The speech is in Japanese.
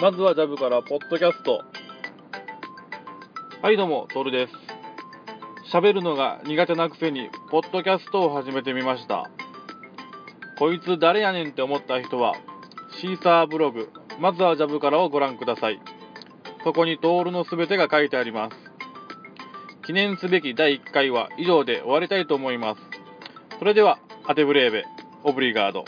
まずはジャブからポッドキャスト。はいどうもトールです。喋るのが苦手なくせにポッドキャストを始めてみました。こいつ誰やねんって思った人はシーサーブログ。まずはジャブからをご覧ください。そこにトールのすべてが書いてあります。記念すべき第1回は以上で終わりたいと思います。それではアテブレーベオブリガード。